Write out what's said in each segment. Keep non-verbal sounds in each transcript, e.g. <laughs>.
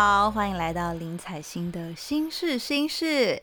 好，欢迎来到林采欣的心事心事。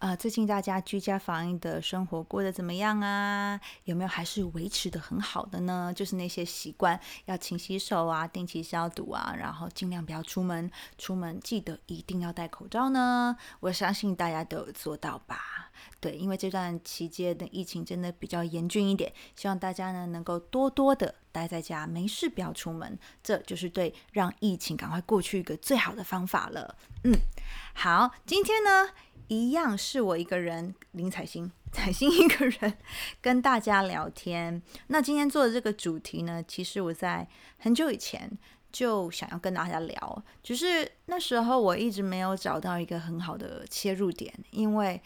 呃，最近大家居家防疫的生活过得怎么样啊？有没有还是维持的很好的呢？就是那些习惯，要勤洗手啊，定期消毒啊，然后尽量不要出门，出门记得一定要戴口罩呢。我相信大家都有做到吧？对，因为这段期间的疫情真的比较严峻一点，希望大家呢能够多多的待在家，没事不要出门，这就是对让疫情赶快过去一个最好的方法了。嗯，好，今天呢一样是我一个人林采欣，彩星一个人跟大家聊天。那今天做的这个主题呢，其实我在很久以前。就想要跟大家聊，只是那时候我一直没有找到一个很好的切入点，因为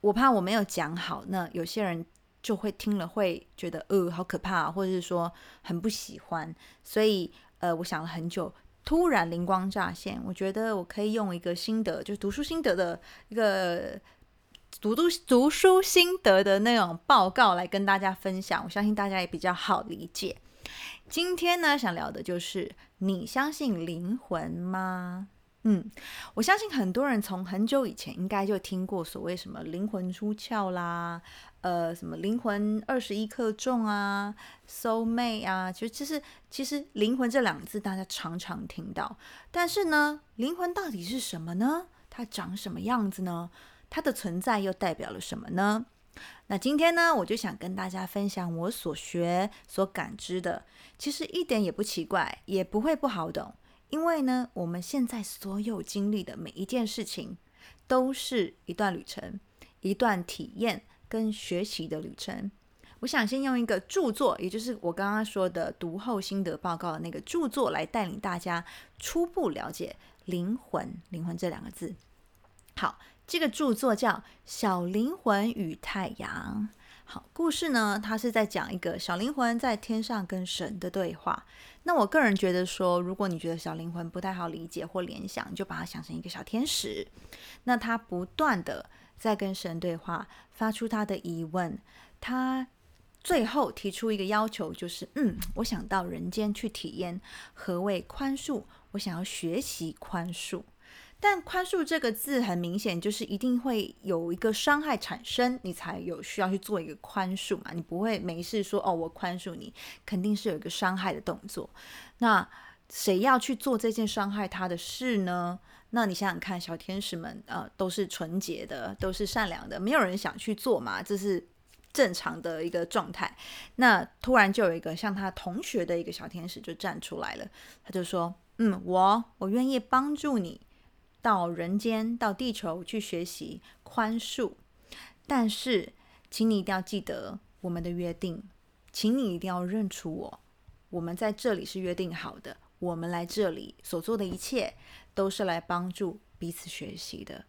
我怕我没有讲好，那有些人就会听了会觉得呃好可怕，或者是说很不喜欢，所以呃我想了很久，突然灵光乍现，我觉得我可以用一个心得，就是读书心得的一个读读读书心得的那种报告来跟大家分享，我相信大家也比较好理解。今天呢，想聊的就是你相信灵魂吗？嗯，我相信很多人从很久以前应该就听过所谓什么灵魂出窍啦，呃，什么灵魂二十一克重啊，soul mate 啊，其实其实其实灵魂这两个字大家常常听到，但是呢，灵魂到底是什么呢？它长什么样子呢？它的存在又代表了什么呢？那今天呢，我就想跟大家分享我所学、所感知的，其实一点也不奇怪，也不会不好懂，因为呢，我们现在所有经历的每一件事情，都是一段旅程，一段体验跟学习的旅程。我想先用一个著作，也就是我刚刚说的读后心得报告的那个著作，来带领大家初步了解灵魂。灵魂这两个字，好。这个著作叫《小灵魂与太阳》。好，故事呢，它是在讲一个小灵魂在天上跟神的对话。那我个人觉得说，如果你觉得小灵魂不太好理解或联想，你就把它想成一个小天使。那他不断的在跟神对话，发出他的疑问。他最后提出一个要求，就是嗯，我想到人间去体验何谓宽恕，我想要学习宽恕。但宽恕这个字很明显就是一定会有一个伤害产生，你才有需要去做一个宽恕嘛。你不会没事说哦，我宽恕你，肯定是有一个伤害的动作。那谁要去做这件伤害他的事呢？那你想想看，小天使们呃都是纯洁的，都是善良的，没有人想去做嘛，这是正常的一个状态。那突然就有一个像他同学的一个小天使就站出来了，他就说：“嗯，我我愿意帮助你。”到人间，到地球去学习宽恕，但是，请你一定要记得我们的约定，请你一定要认出我。我们在这里是约定好的，我们来这里所做的一切都是来帮助彼此学习的。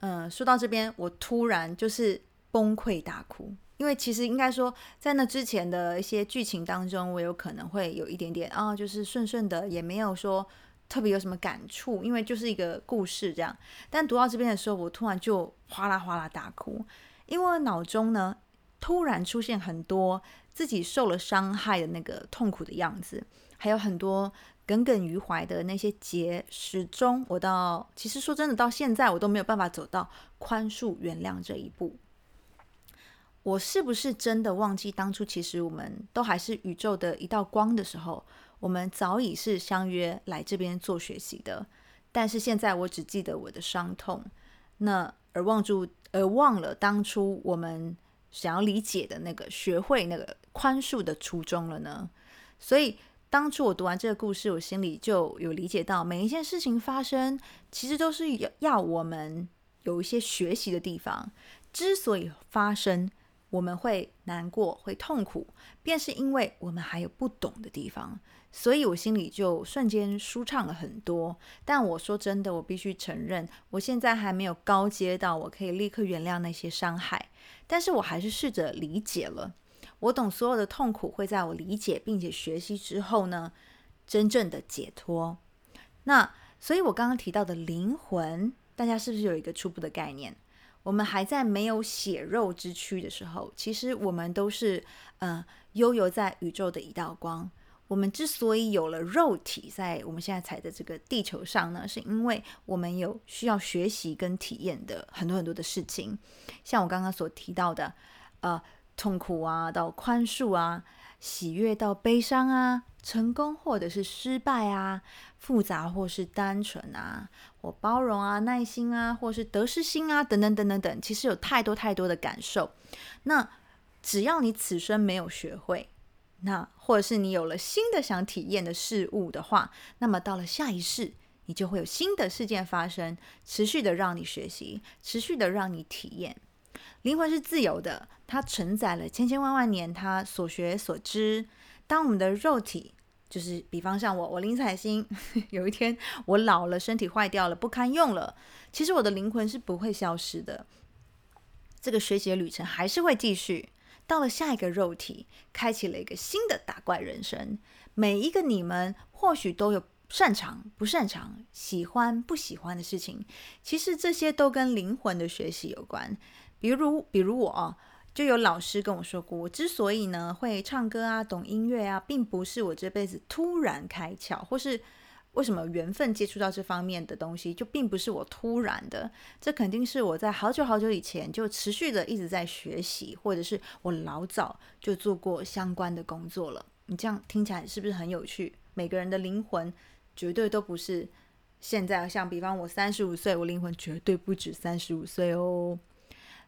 嗯，说到这边，我突然就是崩溃大哭，因为其实应该说，在那之前的一些剧情当中，我有可能会有一点点啊，就是顺顺的，也没有说。特别有什么感触？因为就是一个故事这样，但读到这边的时候，我突然就哗啦哗啦大哭，因为脑中呢突然出现很多自己受了伤害的那个痛苦的样子，还有很多耿耿于怀的那些结，始终我到其实说真的，到现在我都没有办法走到宽恕原谅这一步。我是不是真的忘记当初其实我们都还是宇宙的一道光的时候？我们早已是相约来这边做学习的，但是现在我只记得我的伤痛，那而忘住而忘了当初我们想要理解的那个学会那个宽恕的初衷了呢？所以当初我读完这个故事，我心里就有理解到，每一件事情发生，其实都是要要我们有一些学习的地方。之所以发生，我们会难过、会痛苦，便是因为我们还有不懂的地方。所以我心里就瞬间舒畅了很多。但我说真的，我必须承认，我现在还没有高阶到我可以立刻原谅那些伤害。但是我还是试着理解了。我懂所有的痛苦会在我理解并且学习之后呢，真正的解脱。那所以，我刚刚提到的灵魂，大家是不是有一个初步的概念？我们还在没有血肉之躯的时候，其实我们都是呃悠游在宇宙的一道光。我们之所以有了肉体，在我们现在踩的这个地球上呢，是因为我们有需要学习跟体验的很多很多的事情，像我刚刚所提到的，呃，痛苦啊，到宽恕啊，喜悦到悲伤啊，成功或者是失败啊，复杂或是单纯啊，或包容啊，耐心啊，或是得失心啊，等等等等等，其实有太多太多的感受。那只要你此生没有学会。那或者是你有了新的想体验的事物的话，那么到了下一世，你就会有新的事件发生，持续的让你学习，持续的让你体验。灵魂是自由的，它承载了千千万万年它所学所知。当我们的肉体，就是比方像我，我林彩星，<laughs> 有一天我老了，身体坏掉了，不堪用了，其实我的灵魂是不会消失的，这个学习的旅程还是会继续。到了下一个肉体，开启了一个新的打怪人生。每一个你们或许都有擅长、不擅长、喜欢、不喜欢的事情，其实这些都跟灵魂的学习有关。比如，比如我就有老师跟我说过，我之所以呢会唱歌啊、懂音乐啊，并不是我这辈子突然开窍，或是。为什么缘分接触到这方面的东西，就并不是我突然的？这肯定是我在好久好久以前就持续的一直在学习，或者是我老早就做过相关的工作了。你这样听起来是不是很有趣？每个人的灵魂绝对都不是现在，像比方我三十五岁，我灵魂绝对不止三十五岁哦。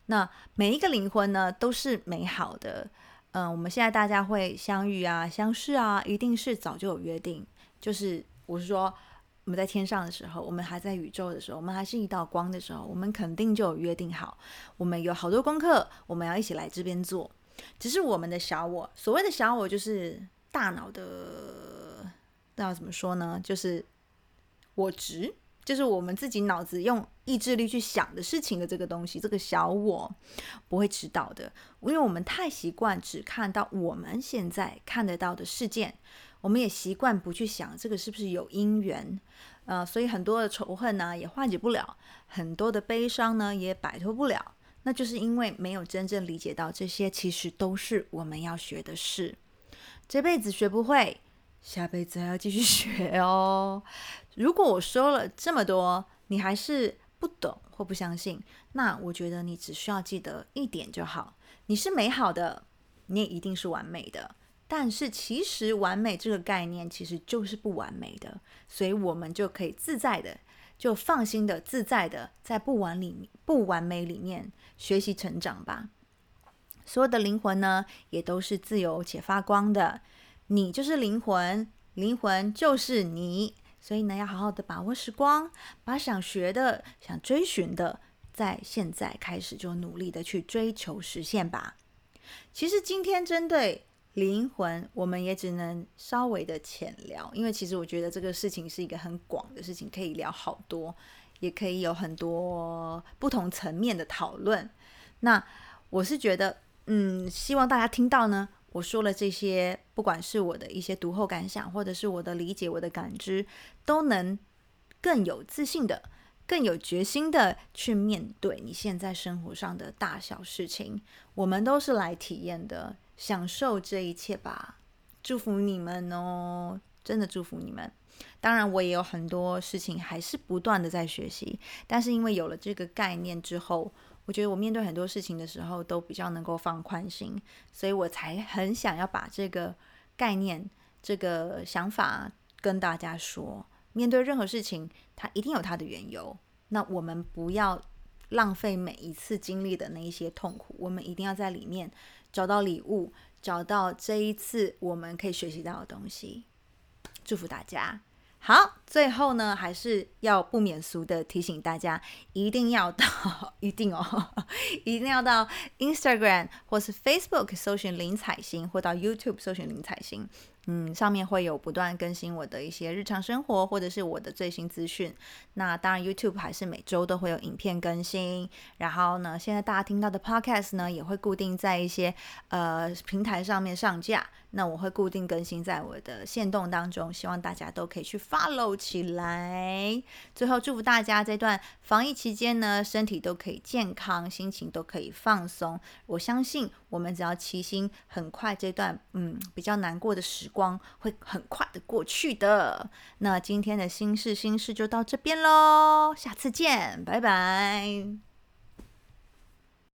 那每一个灵魂呢，都是美好的。嗯，我们现在大家会相遇啊、相识啊，一定是早就有约定，就是。我是说，我们在天上的时候，我们还在宇宙的时候，我们还是一道光的时候，我们肯定就有约定好，我们有好多功课，我们要一起来这边做。只是我们的小我，所谓的小我，就是大脑的，那要怎么说呢？就是我执，就是我们自己脑子用意志力去想的事情的这个东西，这个小我不会知道的，因为我们太习惯只看到我们现在看得到的事件。我们也习惯不去想这个是不是有因缘，呃，所以很多的仇恨呢也化解不了，很多的悲伤呢也摆脱不了，那就是因为没有真正理解到这些其实都是我们要学的事，这辈子学不会，下辈子还要继续 <laughs> 学哦。如果我说了这么多，你还是不懂或不相信，那我觉得你只需要记得一点就好，你是美好的，你也一定是完美的。但是其实完美这个概念其实就是不完美的，所以我们就可以自在的、就放心的、自在的在不完里不完美里面学习成长吧。所有的灵魂呢，也都是自由且发光的。你就是灵魂，灵魂就是你，所以呢，要好好的把握时光，把想学的、想追寻的，在现在开始就努力的去追求实现吧。其实今天针对。灵魂，我们也只能稍微的浅聊，因为其实我觉得这个事情是一个很广的事情，可以聊好多，也可以有很多不同层面的讨论。那我是觉得，嗯，希望大家听到呢，我说了这些，不管是我的一些读后感想，或者是我的理解、我的感知，都能更有自信的、更有决心的去面对你现在生活上的大小事情。我们都是来体验的。享受这一切吧，祝福你们哦！真的祝福你们。当然，我也有很多事情还是不断的在学习，但是因为有了这个概念之后，我觉得我面对很多事情的时候都比较能够放宽心，所以我才很想要把这个概念、这个想法跟大家说。面对任何事情，它一定有它的缘由。那我们不要浪费每一次经历的那一些痛苦，我们一定要在里面。找到礼物，找到这一次我们可以学习到的东西，祝福大家。好，最后呢，还是要不免俗的提醒大家，一定要到，<laughs> 一定哦，<laughs> 一定要到 Instagram 或是 Facebook 搜寻林采欣，或到 YouTube 搜寻林采欣，嗯，上面会有不断更新我的一些日常生活或者是我的最新资讯。那当然，YouTube 还是每周都会有影片更新。然后呢，现在大家听到的 Podcast 呢，也会固定在一些呃平台上面上架。那我会固定更新在我的线动当中，希望大家都可以去 follow 起来。最后，祝福大家这段防疫期间呢，身体都可以健康，心情都可以放松。我相信，我们只要齐心，很快这段嗯比较难过的时光会很快的过去的。那今天的心事心事就到这边喽，下次见，拜拜。